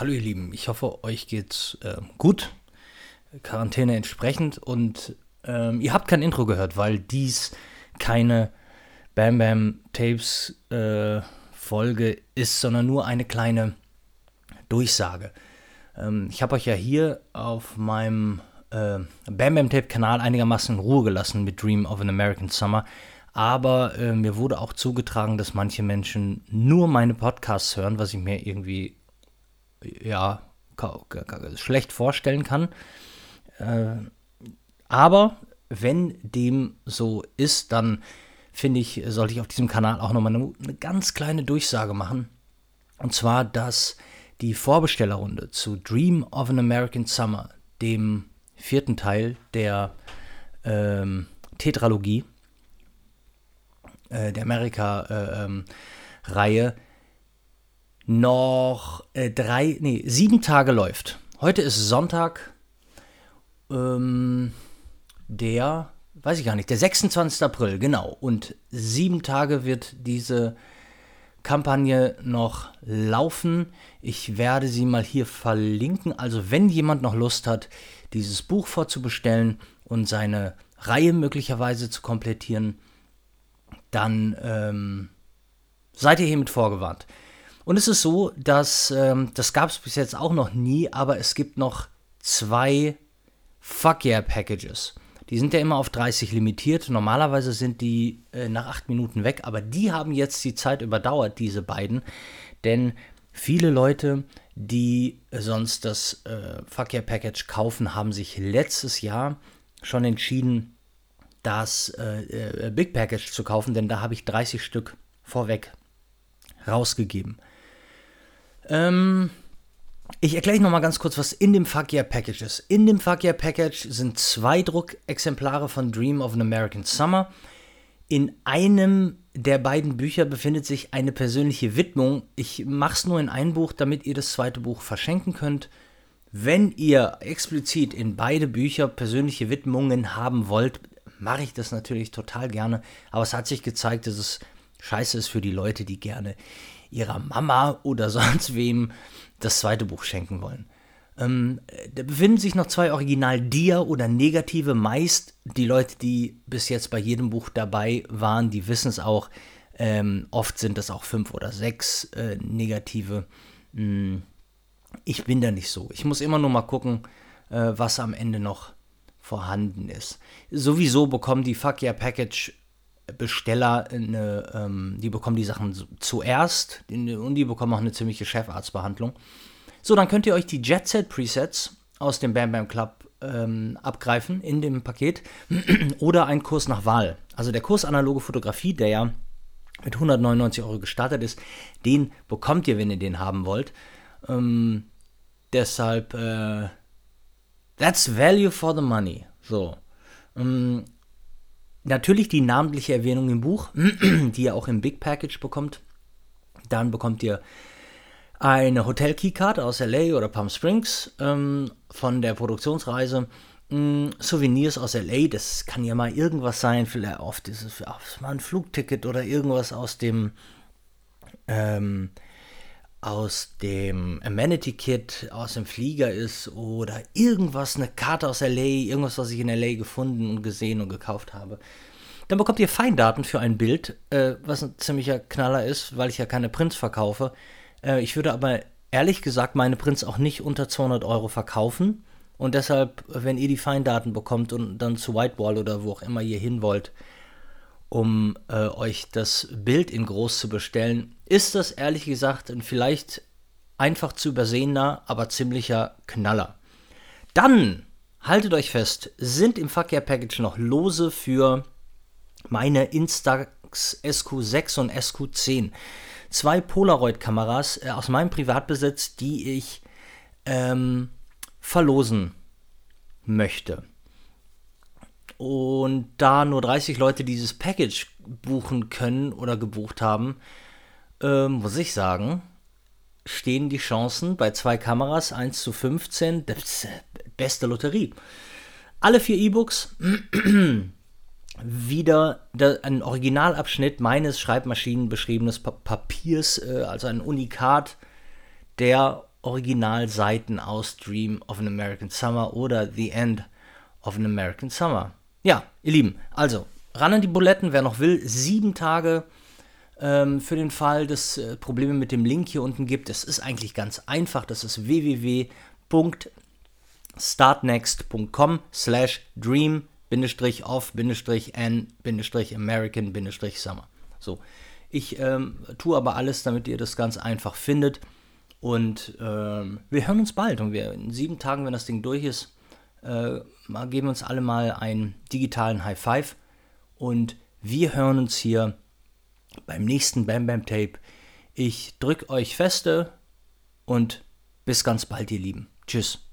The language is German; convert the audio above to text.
Hallo ihr Lieben, ich hoffe, euch geht's äh, gut. Quarantäne entsprechend und ähm, ihr habt kein Intro gehört, weil dies keine Bam Bam Tapes äh, Folge ist, sondern nur eine kleine Durchsage. Ähm, ich habe euch ja hier auf meinem äh, Bam Bam Tape Kanal einigermaßen in Ruhe gelassen mit Dream of an American Summer. Aber äh, mir wurde auch zugetragen, dass manche Menschen nur meine Podcasts hören, was ich mir irgendwie ja schlecht vorstellen kann. Äh, aber wenn dem so ist, dann finde ich, sollte ich auf diesem Kanal auch nochmal eine, eine ganz kleine Durchsage machen. Und zwar, dass die Vorbestellerrunde zu Dream of an American Summer, dem vierten Teil der ähm, Tetralogie, äh, der Amerika-Reihe, äh, ähm, noch äh, drei, nee, sieben Tage läuft. Heute ist Sonntag, ähm, der, weiß ich gar nicht, der 26. April, genau. Und sieben Tage wird diese Kampagne noch laufen. Ich werde sie mal hier verlinken. Also wenn jemand noch Lust hat, dieses Buch vorzubestellen und seine Reihe möglicherweise zu komplettieren, dann ähm, seid ihr hiermit vorgewarnt. Und es ist so, dass ähm, das gab es bis jetzt auch noch nie, aber es gibt noch zwei Fuck Yeah Packages. Die sind ja immer auf 30 limitiert. Normalerweise sind die äh, nach 8 Minuten weg, aber die haben jetzt die Zeit überdauert, diese beiden. Denn viele Leute, die sonst das äh, Fuck Yeah Package kaufen, haben sich letztes Jahr schon entschieden, das äh, äh Big Package zu kaufen, denn da habe ich 30 Stück vorweg rausgegeben. Ähm, ich erkläre euch nochmal ganz kurz, was in dem Fuck Yeah Package ist. In dem Fuck Yeah Package sind zwei Druckexemplare von Dream of an American Summer. In einem der beiden Bücher befindet sich eine persönliche Widmung. Ich mache es nur in ein Buch, damit ihr das zweite Buch verschenken könnt. Wenn ihr explizit in beide Bücher persönliche Widmungen haben wollt, mache ich das natürlich total gerne. Aber es hat sich gezeigt, dass es scheiße ist für die Leute, die gerne ihrer Mama oder sonst wem das zweite Buch schenken wollen. Ähm, da befinden sich noch zwei Original-Dia oder negative. Meist die Leute, die bis jetzt bei jedem Buch dabei waren, die wissen es auch. Ähm, oft sind es auch fünf oder sechs äh, negative. Hm, ich bin da nicht so. Ich muss immer nur mal gucken, äh, was am Ende noch vorhanden ist. Sowieso bekommen die Fuck Yeah Package Besteller, eine, ähm, die bekommen die Sachen zuerst und die bekommen auch eine ziemliche Chefarztbehandlung. So, dann könnt ihr euch die Jet Set Presets aus dem Bam Bam Club ähm, abgreifen in dem Paket oder einen Kurs nach Wahl. Also der Kurs Analoge Fotografie, der ja mit 199 Euro gestartet ist, den bekommt ihr, wenn ihr den haben wollt. Ähm, deshalb, äh, that's value for the money. So. Ähm, Natürlich die namentliche Erwähnung im Buch, die ihr auch im Big Package bekommt. Dann bekommt ihr eine Hotel-Keycard aus LA oder Palm Springs ähm, von der Produktionsreise. Ähm, Souvenirs aus LA, das kann ja mal irgendwas sein, vielleicht oft ist es mal ein Flugticket oder irgendwas aus dem ähm, aus dem Amenity Kit aus dem Flieger ist oder irgendwas, eine Karte aus LA, irgendwas, was ich in LA gefunden und gesehen und gekauft habe. Dann bekommt ihr Feindaten für ein Bild, äh, was ein ziemlicher Knaller ist, weil ich ja keine Prints verkaufe. Äh, ich würde aber ehrlich gesagt meine Prints auch nicht unter 200 Euro verkaufen. Und deshalb, wenn ihr die Feindaten bekommt und dann zu Whitewall oder wo auch immer ihr hin wollt, um äh, euch das Bild in groß zu bestellen, ist das ehrlich gesagt ein vielleicht einfach zu übersehener, aber ziemlicher Knaller. Dann, haltet euch fest, sind im Verkehr Package noch Lose für meine Instax SQ6 und SQ10. Zwei Polaroid-Kameras äh, aus meinem Privatbesitz, die ich ähm, verlosen möchte. Und da nur 30 Leute dieses Package buchen können oder gebucht haben, ähm, muss ich sagen, stehen die Chancen bei zwei Kameras 1 zu 15, das beste Lotterie. Alle vier E-Books, wieder ein Originalabschnitt meines Schreibmaschinen beschriebenes Papiers, äh, also ein Unikat, der Originalseiten aus Dream of an American Summer oder The End of an American Summer. Ja, ihr Lieben, also ran an die Buletten, wer noch will, sieben Tage ähm, für den Fall, dass äh, Probleme mit dem Link hier unten gibt. Es ist eigentlich ganz einfach, das ist www.startnext.com slash dream of n American Summer. So, ich ähm, tue aber alles, damit ihr das ganz einfach findet. Und ähm, wir hören uns bald. Und wir in sieben Tagen, wenn das Ding durch ist, äh, geben uns alle mal einen digitalen High Five. Und wir hören uns hier beim nächsten Bam Bam Tape. Ich drücke euch feste und bis ganz bald, ihr Lieben. Tschüss.